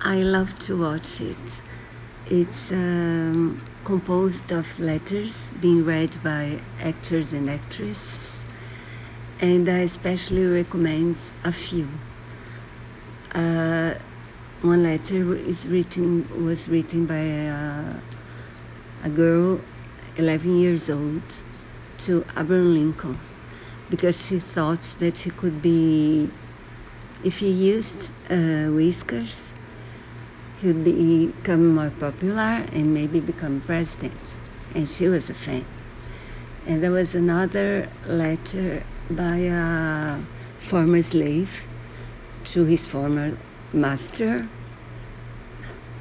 I love to watch it. It's um, composed of letters being read by actors and actresses, and I especially recommend a few. Uh, one letter is written was written by a, a girl, 11 years old, to Abraham Lincoln, because she thought that he could be, if he used uh, whiskers he would become more popular and maybe become president. And she was a fan. And there was another letter by a former slave to his former master.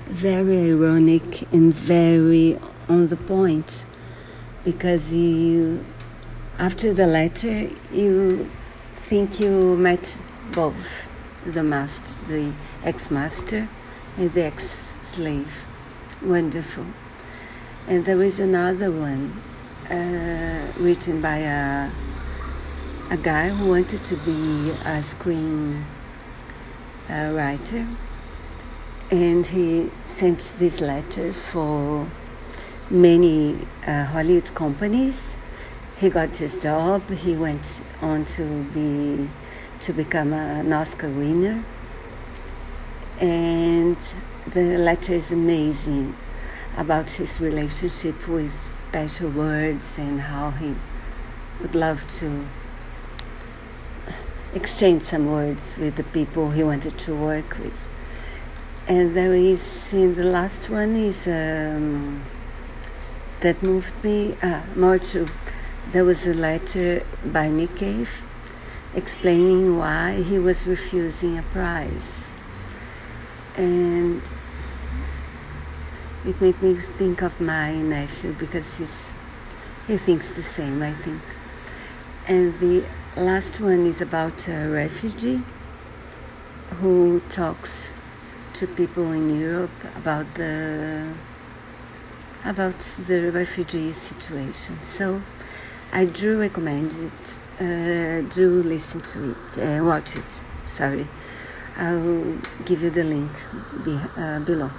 Very ironic and very on the point because you, after the letter, you think you met both the master, the ex-master, the ex slave. Wonderful. And there is another one uh, written by a, a guy who wanted to be a screen uh, writer. And he sent this letter for many uh, Hollywood companies. He got his job. He went on to be to become an Oscar winner and the letter is amazing about his relationship with better words and how he would love to exchange some words with the people he wanted to work with. And there is, in the last one, is um, that moved me uh, more to. There was a letter by Nick Cave explaining why he was refusing a prize and it made me think of my nephew because he's he thinks the same I think. And the last one is about a refugee who talks to people in Europe about the about the refugee situation. So I do recommend it uh, do listen to it uh, watch it sorry I'll give you the link be, uh, below.